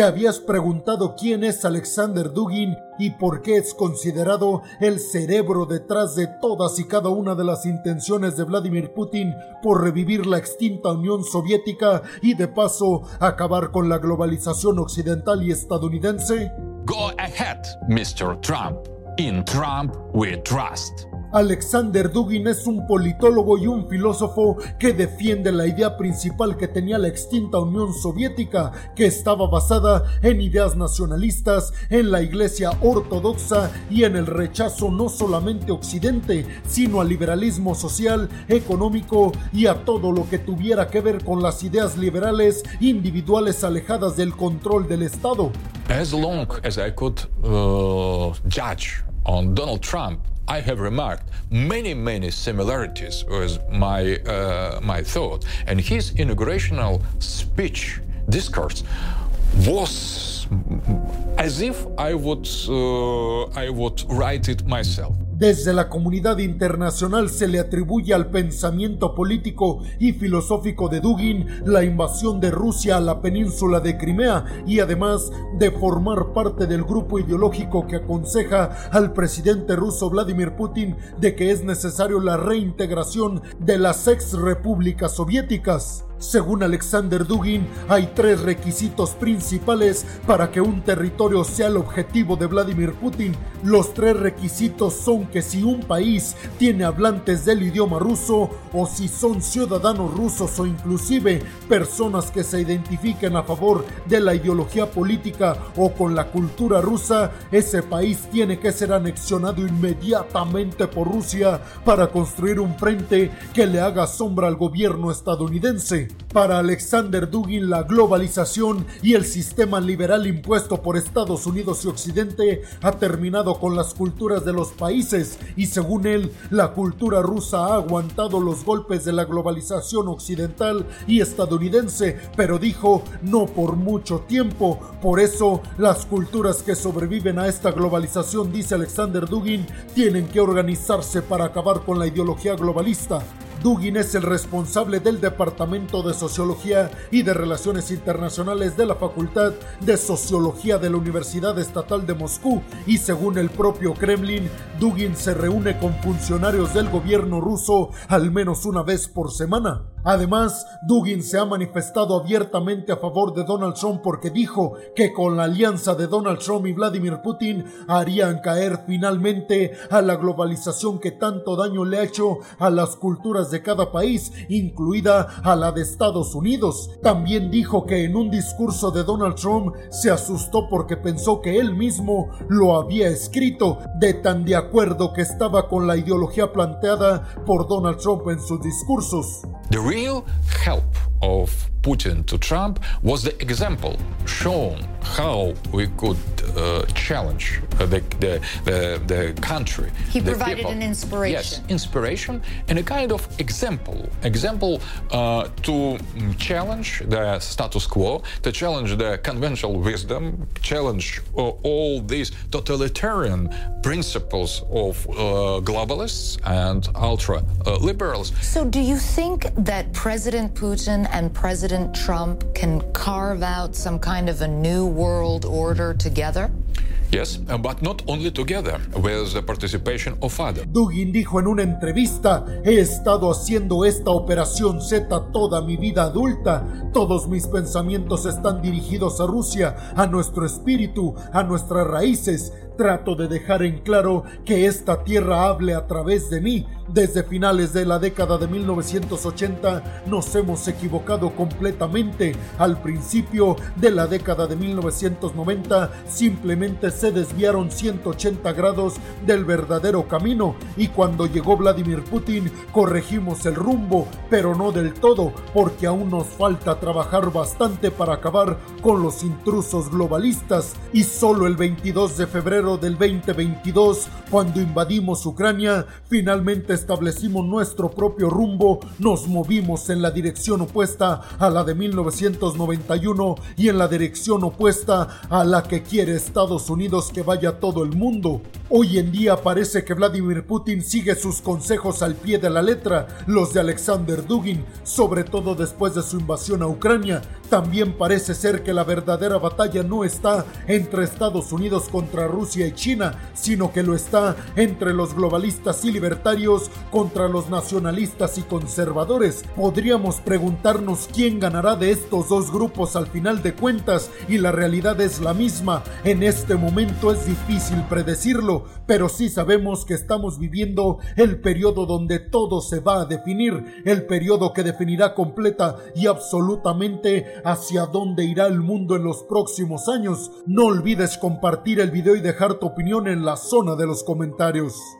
¿Te habías preguntado quién es Alexander Dugin y por qué es considerado el cerebro detrás de todas y cada una de las intenciones de Vladimir Putin por revivir la extinta Unión Soviética y de paso acabar con la globalización occidental y estadounidense? Go ahead, Mr. Trump. In Trump we trust. Alexander Dugin es un politólogo y un filósofo que defiende la idea principal que tenía la extinta Unión Soviética, que estaba basada en ideas nacionalistas, en la Iglesia Ortodoxa y en el rechazo no solamente Occidente, sino al liberalismo social, económico y a todo lo que tuviera que ver con las ideas liberales individuales alejadas del control del Estado. As long as I could uh, judge on Donald Trump, I have remarked many, many similarities with my, uh, my thought. And his inaugurational speech, discourse, was as if I would, uh, I would write it myself. Desde la comunidad internacional se le atribuye al pensamiento político y filosófico de Dugin la invasión de Rusia a la península de Crimea y además de formar parte del grupo ideológico que aconseja al presidente ruso Vladimir Putin de que es necesario la reintegración de las ex repúblicas soviéticas. Según Alexander Dugin, hay tres requisitos principales para que un territorio sea el objetivo de Vladimir Putin. Los tres requisitos son que si un país tiene hablantes del idioma ruso o si son ciudadanos rusos o inclusive personas que se identifiquen a favor de la ideología política o con la cultura rusa, ese país tiene que ser anexionado inmediatamente por Rusia para construir un frente que le haga sombra al gobierno estadounidense. Para Alexander Dugin, la globalización y el sistema liberal impuesto por Estados Unidos y Occidente ha terminado con las culturas de los países y según él, la cultura rusa ha aguantado los golpes de la globalización occidental y estadounidense, pero dijo no por mucho tiempo. Por eso, las culturas que sobreviven a esta globalización, dice Alexander Dugin, tienen que organizarse para acabar con la ideología globalista. Dugin es el responsable del Departamento de Sociología y de Relaciones Internacionales de la Facultad de Sociología de la Universidad Estatal de Moscú y según el propio Kremlin, Dugin se reúne con funcionarios del gobierno ruso al menos una vez por semana. Además, Dugin se ha manifestado abiertamente a favor de Donald Trump porque dijo que con la alianza de Donald Trump y Vladimir Putin harían caer finalmente a la globalización que tanto daño le ha hecho a las culturas de cada país, incluida a la de Estados Unidos. También dijo que en un discurso de Donald Trump se asustó porque pensó que él mismo lo había escrito, de tan de acuerdo que estaba con la ideología planteada por Donald Trump en sus discursos. The real help of Putin to Trump was the example shown how we could uh, challenge the, the, the, the, country. He the provided people. an inspiration. Yes, inspiration and a kind of example. Example uh, to challenge the status quo, to challenge the conventional wisdom, challenge uh, all these totalitarian principles of uh, globalists and ultra uh, liberals. So, do you think that President Putin and President Trump can carve out some kind of a new world order together? Yes, but not only together, with the participation of others. Dugin dijo en una entrevista, he estado haciendo esta operación Z toda mi vida adulta. Todos mis pensamientos están dirigidos a Rusia, a nuestro espíritu, a nuestras raíces. Trato de dejar en claro que esta tierra hable a través de mí. Desde finales de la década de 1980 nos hemos equivocado completamente. Al principio de la década de 1990 simplemente se desviaron 180 grados del verdadero camino y cuando llegó Vladimir Putin corregimos el rumbo, pero no del todo, porque aún nos falta trabajar bastante para acabar con los intrusos globalistas y solo el 22 de febrero del 2022, cuando invadimos Ucrania, finalmente establecimos nuestro propio rumbo, nos movimos en la dirección opuesta a la de 1991 y en la dirección opuesta a la que quiere Estados Unidos que vaya todo el mundo. Hoy en día parece que Vladimir Putin sigue sus consejos al pie de la letra, los de Alexander Dugin, sobre todo después de su invasión a Ucrania. También parece ser que la verdadera batalla no está entre Estados Unidos contra Rusia y China, sino que lo está entre los globalistas y libertarios contra los nacionalistas y conservadores. Podríamos preguntarnos quién ganará de estos dos grupos al final de cuentas y la realidad es la misma. En este momento es difícil predecirlo pero sí sabemos que estamos viviendo el periodo donde todo se va a definir, el periodo que definirá completa y absolutamente hacia dónde irá el mundo en los próximos años. No olvides compartir el video y dejar tu opinión en la zona de los comentarios.